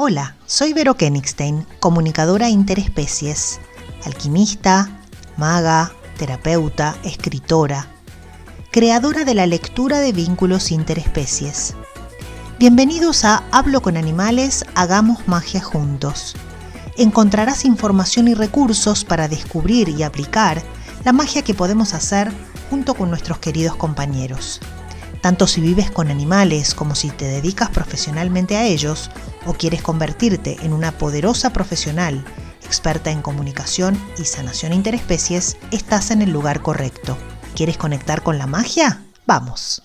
Hola, soy Vero Kenigstein, comunicadora interespecies, alquimista, maga, terapeuta, escritora, creadora de la lectura de vínculos interespecies. Bienvenidos a Hablo con Animales, Hagamos Magia Juntos. Encontrarás información y recursos para descubrir y aplicar la magia que podemos hacer junto con nuestros queridos compañeros. Tanto si vives con animales como si te dedicas profesionalmente a ellos o quieres convertirte en una poderosa profesional experta en comunicación y sanación interespecies, estás en el lugar correcto. ¿Quieres conectar con la magia? Vamos.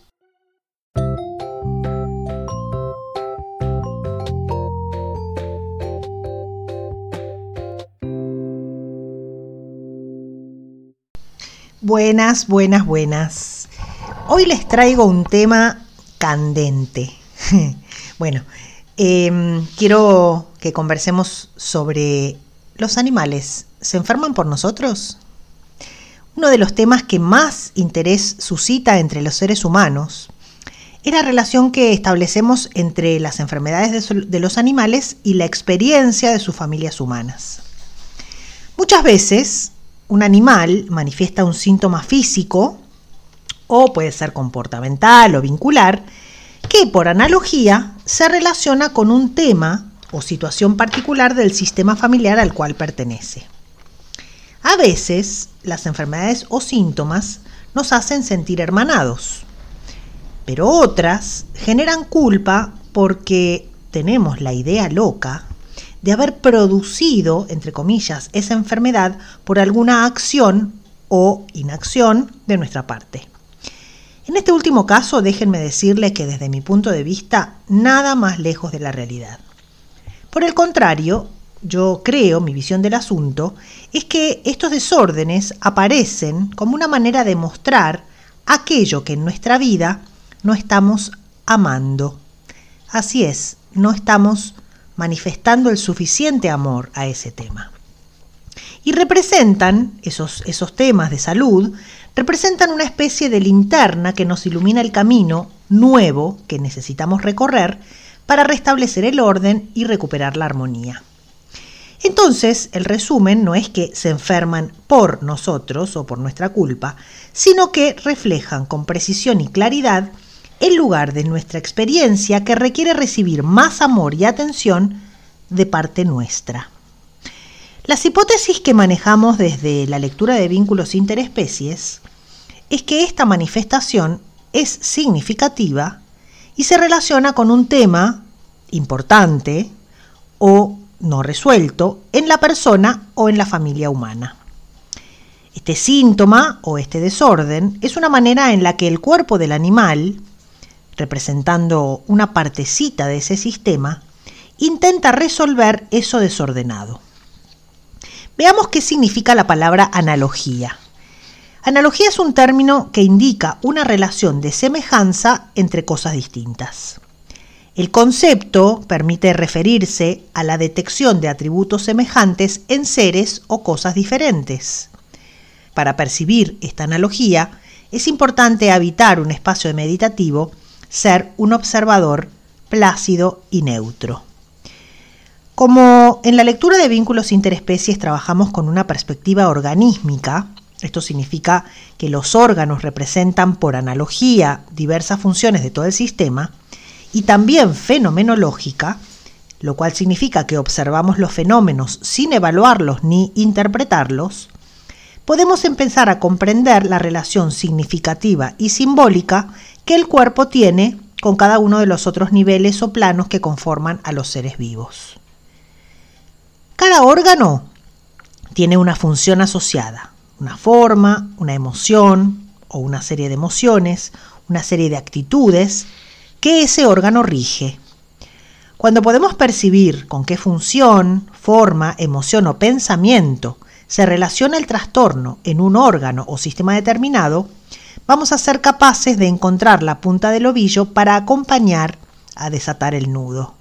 Buenas, buenas, buenas. Hoy les traigo un tema candente. bueno, Em, quiero que conversemos sobre los animales. ¿Se enferman por nosotros? Uno de los temas que más interés suscita entre los seres humanos es la relación que establecemos entre las enfermedades de, de los animales y la experiencia de sus familias humanas. Muchas veces un animal manifiesta un síntoma físico o puede ser comportamental o vincular que por analogía se relaciona con un tema o situación particular del sistema familiar al cual pertenece. A veces, las enfermedades o síntomas nos hacen sentir hermanados, pero otras generan culpa porque tenemos la idea loca de haber producido, entre comillas, esa enfermedad por alguna acción o inacción de nuestra parte. En este último caso, déjenme decirles que desde mi punto de vista, nada más lejos de la realidad. Por el contrario, yo creo, mi visión del asunto, es que estos desórdenes aparecen como una manera de mostrar aquello que en nuestra vida no estamos amando. Así es, no estamos manifestando el suficiente amor a ese tema. Y representan esos, esos temas de salud, representan una especie de linterna que nos ilumina el camino nuevo que necesitamos recorrer para restablecer el orden y recuperar la armonía. Entonces, el resumen no es que se enferman por nosotros o por nuestra culpa, sino que reflejan con precisión y claridad el lugar de nuestra experiencia que requiere recibir más amor y atención de parte nuestra. Las hipótesis que manejamos desde la lectura de vínculos interespecies es que esta manifestación es significativa y se relaciona con un tema importante o no resuelto en la persona o en la familia humana. Este síntoma o este desorden es una manera en la que el cuerpo del animal, representando una partecita de ese sistema, intenta resolver eso desordenado. Veamos qué significa la palabra analogía. Analogía es un término que indica una relación de semejanza entre cosas distintas. El concepto permite referirse a la detección de atributos semejantes en seres o cosas diferentes. Para percibir esta analogía, es importante habitar un espacio meditativo, ser un observador plácido y neutro. Como en la lectura de vínculos interespecies trabajamos con una perspectiva organísmica, esto significa que los órganos representan por analogía diversas funciones de todo el sistema, y también fenomenológica, lo cual significa que observamos los fenómenos sin evaluarlos ni interpretarlos, podemos empezar a comprender la relación significativa y simbólica que el cuerpo tiene con cada uno de los otros niveles o planos que conforman a los seres vivos. Cada órgano tiene una función asociada, una forma, una emoción o una serie de emociones, una serie de actitudes que ese órgano rige. Cuando podemos percibir con qué función, forma, emoción o pensamiento se relaciona el trastorno en un órgano o sistema determinado, vamos a ser capaces de encontrar la punta del ovillo para acompañar a desatar el nudo.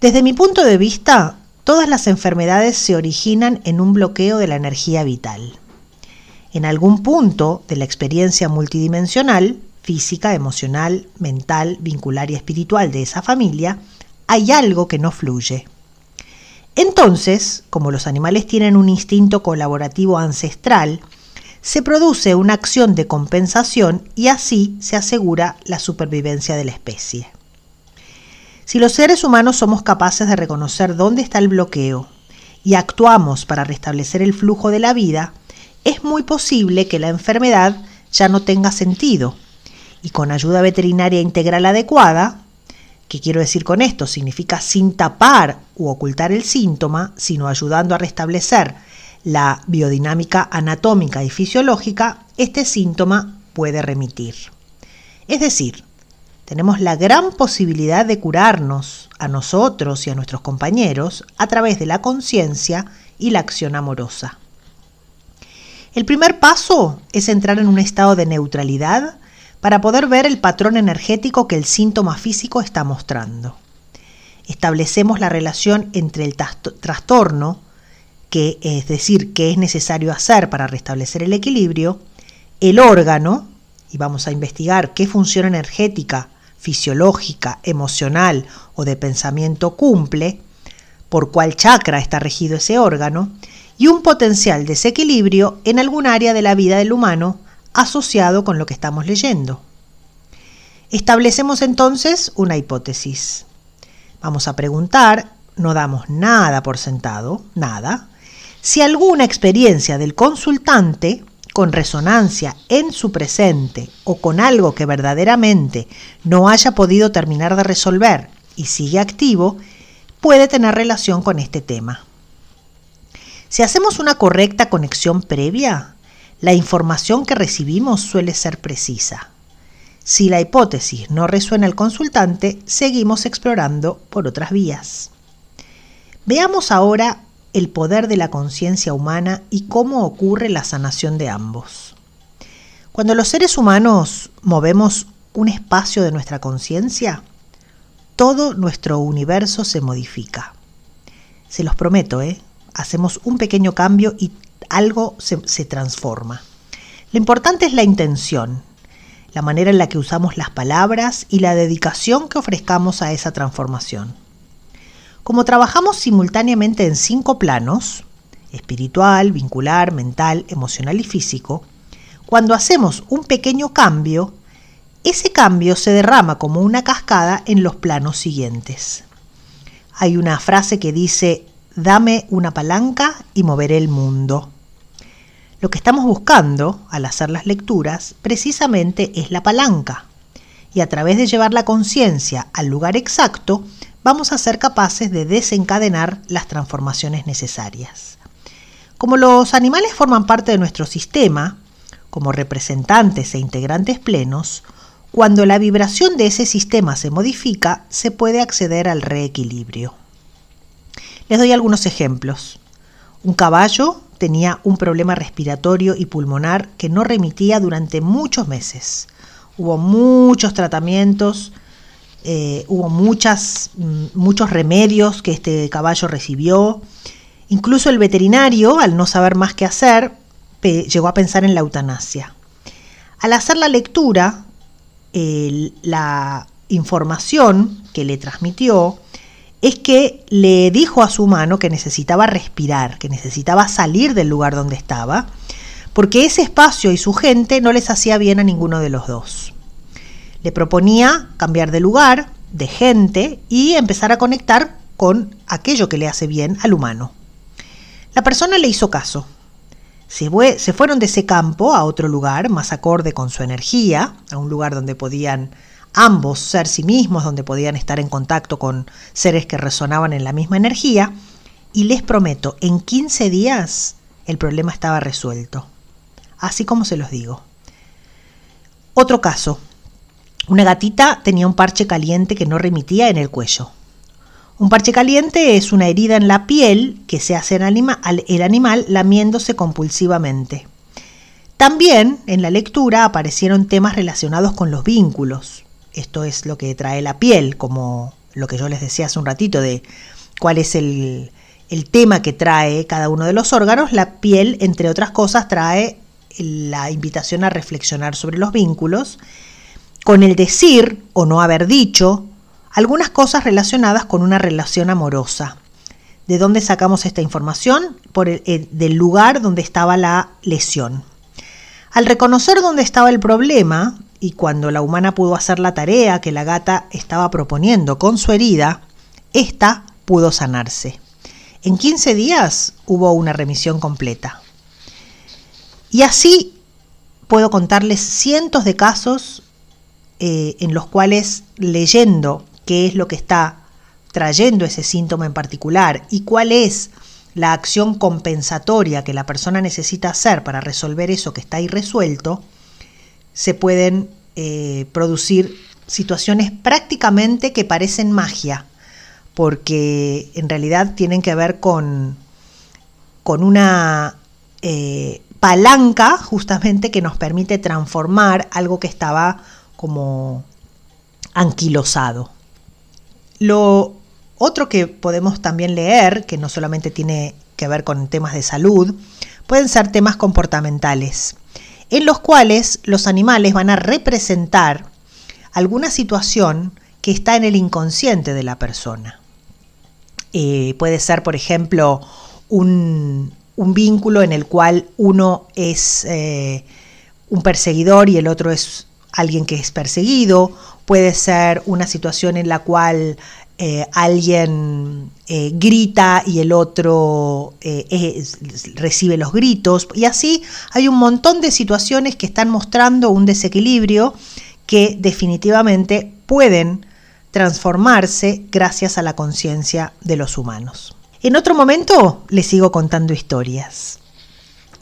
Desde mi punto de vista, Todas las enfermedades se originan en un bloqueo de la energía vital. En algún punto de la experiencia multidimensional, física, emocional, mental, vincular y espiritual de esa familia, hay algo que no fluye. Entonces, como los animales tienen un instinto colaborativo ancestral, se produce una acción de compensación y así se asegura la supervivencia de la especie. Si los seres humanos somos capaces de reconocer dónde está el bloqueo y actuamos para restablecer el flujo de la vida, es muy posible que la enfermedad ya no tenga sentido y con ayuda veterinaria integral adecuada, ¿qué quiero decir con esto? Significa sin tapar u ocultar el síntoma, sino ayudando a restablecer la biodinámica anatómica y fisiológica, este síntoma puede remitir. Es decir, tenemos la gran posibilidad de curarnos a nosotros y a nuestros compañeros a través de la conciencia y la acción amorosa. El primer paso es entrar en un estado de neutralidad para poder ver el patrón energético que el síntoma físico está mostrando. Establecemos la relación entre el trastorno que es decir, qué es necesario hacer para restablecer el equilibrio, el órgano, y vamos a investigar qué función energética, fisiológica, emocional o de pensamiento cumple, por cuál chakra está regido ese órgano, y un potencial desequilibrio en algún área de la vida del humano asociado con lo que estamos leyendo. Establecemos entonces una hipótesis. Vamos a preguntar, no damos nada por sentado, nada, si alguna experiencia del consultante con resonancia en su presente o con algo que verdaderamente no haya podido terminar de resolver y sigue activo, puede tener relación con este tema. Si hacemos una correcta conexión previa, la información que recibimos suele ser precisa. Si la hipótesis no resuena al consultante, seguimos explorando por otras vías. Veamos ahora el poder de la conciencia humana y cómo ocurre la sanación de ambos. Cuando los seres humanos movemos un espacio de nuestra conciencia, todo nuestro universo se modifica. Se los prometo, ¿eh? Hacemos un pequeño cambio y algo se, se transforma. Lo importante es la intención, la manera en la que usamos las palabras y la dedicación que ofrezcamos a esa transformación. Como trabajamos simultáneamente en cinco planos, espiritual, vincular, mental, emocional y físico, cuando hacemos un pequeño cambio, ese cambio se derrama como una cascada en los planos siguientes. Hay una frase que dice, dame una palanca y moveré el mundo. Lo que estamos buscando al hacer las lecturas precisamente es la palanca. Y a través de llevar la conciencia al lugar exacto, vamos a ser capaces de desencadenar las transformaciones necesarias. Como los animales forman parte de nuestro sistema, como representantes e integrantes plenos, cuando la vibración de ese sistema se modifica, se puede acceder al reequilibrio. Les doy algunos ejemplos. Un caballo tenía un problema respiratorio y pulmonar que no remitía durante muchos meses. Hubo muchos tratamientos eh, hubo muchas, mm, muchos remedios que este caballo recibió. Incluso el veterinario, al no saber más qué hacer, llegó a pensar en la eutanasia. Al hacer la lectura, la información que le transmitió es que le dijo a su mano que necesitaba respirar, que necesitaba salir del lugar donde estaba, porque ese espacio y su gente no les hacía bien a ninguno de los dos. Le proponía cambiar de lugar, de gente y empezar a conectar con aquello que le hace bien al humano. La persona le hizo caso. Se, se fueron de ese campo a otro lugar más acorde con su energía, a un lugar donde podían ambos ser sí mismos, donde podían estar en contacto con seres que resonaban en la misma energía, y les prometo, en 15 días el problema estaba resuelto, así como se los digo. Otro caso, una gatita tenía un parche caliente que no remitía en el cuello. Un parche caliente es una herida en la piel que se hace en el animal lamiéndose compulsivamente. También en la lectura aparecieron temas relacionados con los vínculos. Esto es lo que trae la piel, como lo que yo les decía hace un ratito de cuál es el, el tema que trae cada uno de los órganos. La piel, entre otras cosas, trae la invitación a reflexionar sobre los vínculos con el decir o no haber dicho algunas cosas relacionadas con una relación amorosa. ¿De dónde sacamos esta información? Por el, del lugar donde estaba la lesión. Al reconocer dónde estaba el problema, y cuando la humana pudo hacer la tarea que la gata estaba proponiendo con su herida, ésta pudo sanarse. En 15 días hubo una remisión completa. Y así puedo contarles cientos de casos eh, en los cuales leyendo qué es lo que está trayendo ese síntoma en particular y cuál es la acción compensatoria que la persona necesita hacer para resolver eso que está irresuelto, se pueden eh, producir situaciones prácticamente que parecen magia, porque en realidad tienen que ver con, con una eh, palanca justamente que nos permite transformar algo que estaba como anquilosado. Lo otro que podemos también leer, que no solamente tiene que ver con temas de salud, pueden ser temas comportamentales en los cuales los animales van a representar alguna situación que está en el inconsciente de la persona. Eh, puede ser, por ejemplo, un, vínculo en el cual uno es eh, un perseguidor y el otro es alguien que es perseguido, puede ser una situación en la cual eh, alguien eh, grita y el otro eh, recibe los gritos. Y así hay un montón de situaciones que están mostrando un desequilibrio que definitivamente pueden transformarse gracias a la conciencia de los humanos. En otro momento les sigo contando historias.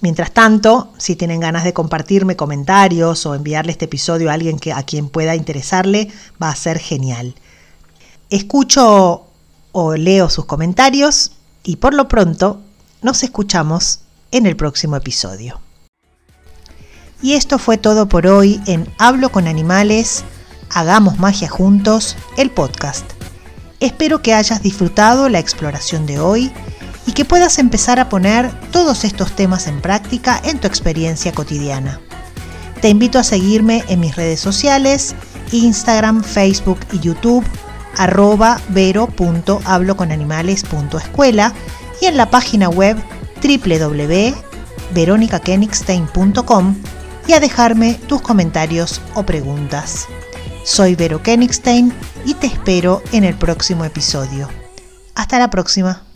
Mientras tanto, si tienen ganas de compartirme comentarios o enviarle este episodio a alguien a quien pueda interesarle, va a ser genial. Escucho o leo sus comentarios y por lo pronto nos escuchamos en el próximo episodio. Y esto fue todo por hoy en Hablo con Animales, Hagamos Magia Juntos, el podcast. Espero que hayas disfrutado la exploración de hoy y que puedas empezar a poner todos estos temas en práctica en tu experiencia cotidiana. Te invito a seguirme en mis redes sociales, Instagram, Facebook y YouTube arroba vero.habloconanimales.escuela y en la página web www.veronicakenigstein.com y a dejarme tus comentarios o preguntas. Soy Vero Kenigstein y te espero en el próximo episodio. Hasta la próxima.